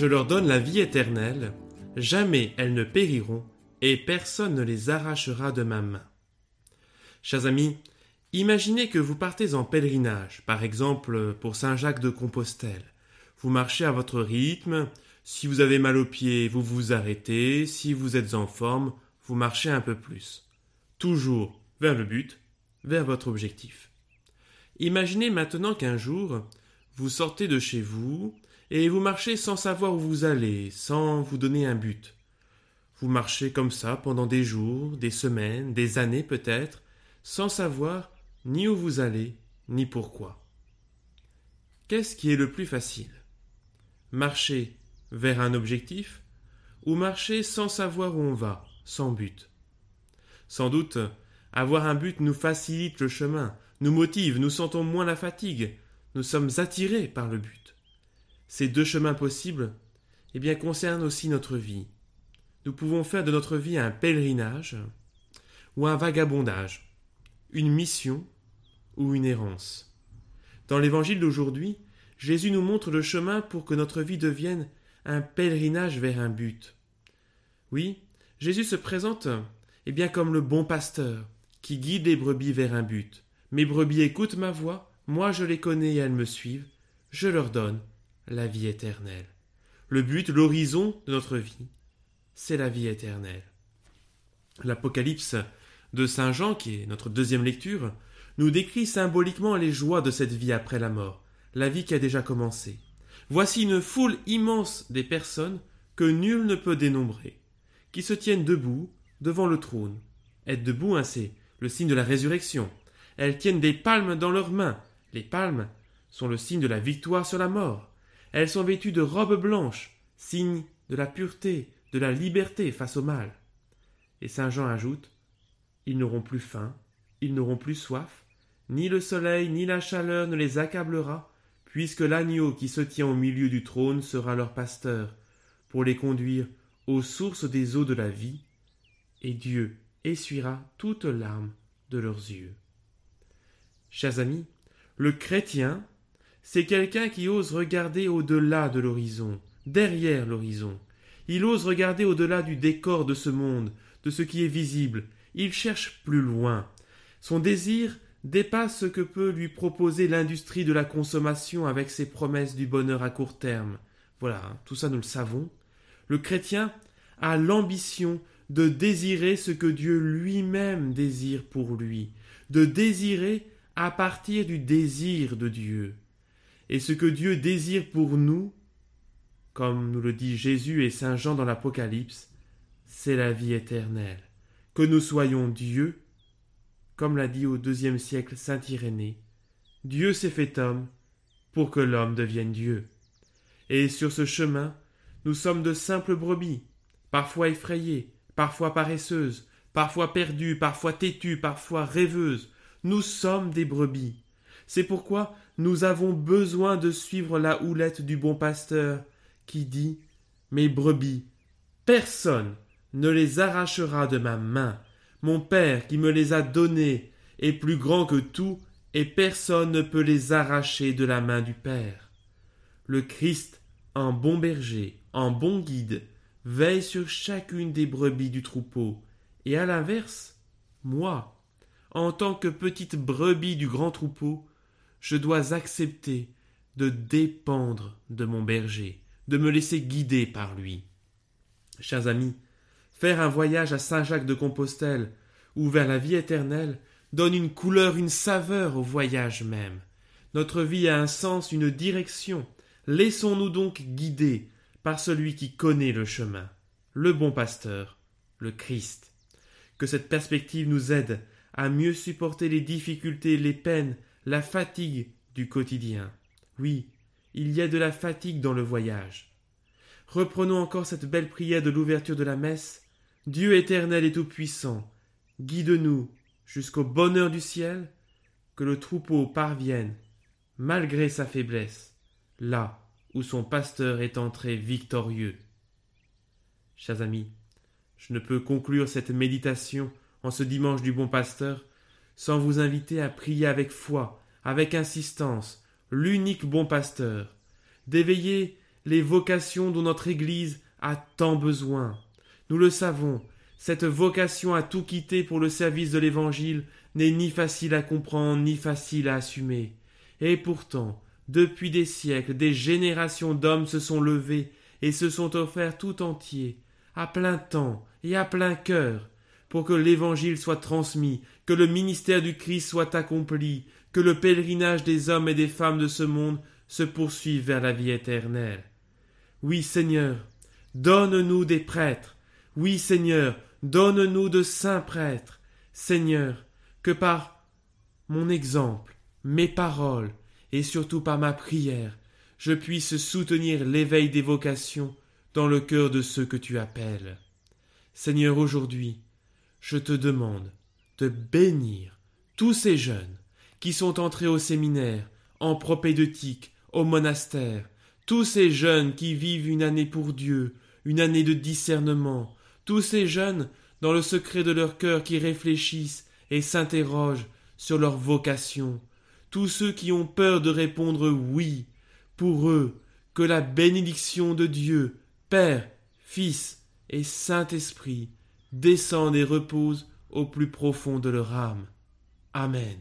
je leur donne la vie éternelle, jamais elles ne périront, et personne ne les arrachera de ma main. Chers amis, imaginez que vous partez en pèlerinage, par exemple pour Saint Jacques de Compostelle. Vous marchez à votre rythme, si vous avez mal aux pieds, vous vous arrêtez, si vous êtes en forme, vous marchez un peu plus. Toujours vers le but, vers votre objectif. Imaginez maintenant qu'un jour, vous sortez de chez vous et vous marchez sans savoir où vous allez, sans vous donner un but. Vous marchez comme ça pendant des jours, des semaines, des années peut-être, sans savoir ni où vous allez, ni pourquoi. Qu'est-ce qui est le plus facile? Marcher vers un objectif ou marcher sans savoir où on va, sans but? Sans doute, avoir un but nous facilite le chemin, nous motive, nous sentons moins la fatigue, nous sommes attirés par le but. Ces deux chemins possibles, eh bien, concernent aussi notre vie. Nous pouvons faire de notre vie un pèlerinage ou un vagabondage, une mission ou une errance. Dans l'évangile d'aujourd'hui, Jésus nous montre le chemin pour que notre vie devienne un pèlerinage vers un but. Oui, Jésus se présente eh bien comme le bon pasteur qui guide les brebis vers un but. Mes brebis écoutent ma voix, moi je les connais et elles me suivent, je leur donne la vie éternelle. Le but, l'horizon de notre vie, c'est la vie éternelle. L'Apocalypse de Saint Jean, qui est notre deuxième lecture, nous décrit symboliquement les joies de cette vie après la mort, la vie qui a déjà commencé. Voici une foule immense des personnes que nul ne peut dénombrer, qui se tiennent debout devant le trône. Être debout, hein, c'est le signe de la résurrection. Elles tiennent des palmes dans leurs mains. Les palmes sont le signe de la victoire sur la mort. Elles sont vêtues de robes blanches, signe de la pureté, de la liberté face au mal. Et saint Jean ajoute Ils n'auront plus faim, ils n'auront plus soif, ni le soleil ni la chaleur ne les accablera, puisque l'agneau qui se tient au milieu du trône sera leur pasteur, pour les conduire aux sources des eaux de la vie, et Dieu essuiera toute larme de leurs yeux. Chers amis, le chrétien, c'est quelqu'un qui ose regarder au-delà de l'horizon, derrière l'horizon. Il ose regarder au-delà du décor de ce monde, de ce qui est visible. Il cherche plus loin. Son désir dépasse ce que peut lui proposer l'industrie de la consommation avec ses promesses du bonheur à court terme. Voilà, hein, tout ça nous le savons. Le chrétien a l'ambition de désirer ce que Dieu lui-même désire pour lui, de désirer à partir du désir de Dieu. Et ce que Dieu désire pour nous, comme nous le dit Jésus et Saint Jean dans l'Apocalypse, c'est la vie éternelle. Que nous soyons Dieu, comme l'a dit au deuxième siècle Saint Irénée, Dieu s'est fait homme pour que l'homme devienne Dieu. Et sur ce chemin, nous sommes de simples brebis, parfois effrayées, parfois paresseuses, parfois perdues, parfois têtues, parfois rêveuses. Nous sommes des brebis. C'est pourquoi nous avons besoin de suivre la houlette du bon pasteur, qui dit Mes brebis, personne ne les arrachera de ma main. Mon Père qui me les a données est plus grand que tout, et personne ne peut les arracher de la main du Père. Le Christ, en bon berger, en bon guide, veille sur chacune des brebis du troupeau, et à l'inverse, moi, en tant que petite brebis du grand troupeau, je dois accepter de dépendre de mon berger, de me laisser guider par lui. Chers amis, faire un voyage à Saint-Jacques de Compostelle ou vers la vie éternelle donne une couleur, une saveur au voyage même. Notre vie a un sens, une direction. Laissons-nous donc guider par celui qui connaît le chemin, le bon pasteur, le Christ. Que cette perspective nous aide à mieux supporter les difficultés, les peines, la fatigue du quotidien. Oui, il y a de la fatigue dans le voyage. Reprenons encore cette belle prière de l'ouverture de la messe. Dieu éternel et tout-puissant, guide-nous jusqu'au bonheur du ciel, que le troupeau parvienne, malgré sa faiblesse, là où son pasteur est entré victorieux. Chers amis, je ne peux conclure cette méditation en ce dimanche du bon pasteur sans vous inviter à prier avec foi, avec insistance, l'unique bon pasteur, d'éveiller les vocations dont notre Église a tant besoin. Nous le savons, cette vocation à tout quitter pour le service de l'Évangile n'est ni facile à comprendre ni facile à assumer. Et pourtant, depuis des siècles, des générations d'hommes se sont levés et se sont offerts tout entiers, à plein temps et à plein cœur, pour que l'Évangile soit transmis, que le ministère du Christ soit accompli, que le pèlerinage des hommes et des femmes de ce monde se poursuive vers la vie éternelle. Oui, Seigneur, donne-nous des prêtres. Oui, Seigneur, donne-nous de saints prêtres. Seigneur, que par mon exemple, mes paroles, et surtout par ma prière, je puisse soutenir l'éveil des vocations dans le cœur de ceux que tu appelles. Seigneur, aujourd'hui, je te demande de bénir tous ces jeunes qui sont entrés au séminaire, en propédeutique, au monastère, tous ces jeunes qui vivent une année pour Dieu, une année de discernement, tous ces jeunes dans le secret de leur cœur qui réfléchissent et s'interrogent sur leur vocation, tous ceux qui ont peur de répondre oui, pour eux, que la bénédiction de Dieu, Père, Fils et Saint-Esprit descendent et reposent au plus profond de leur âme. Amen.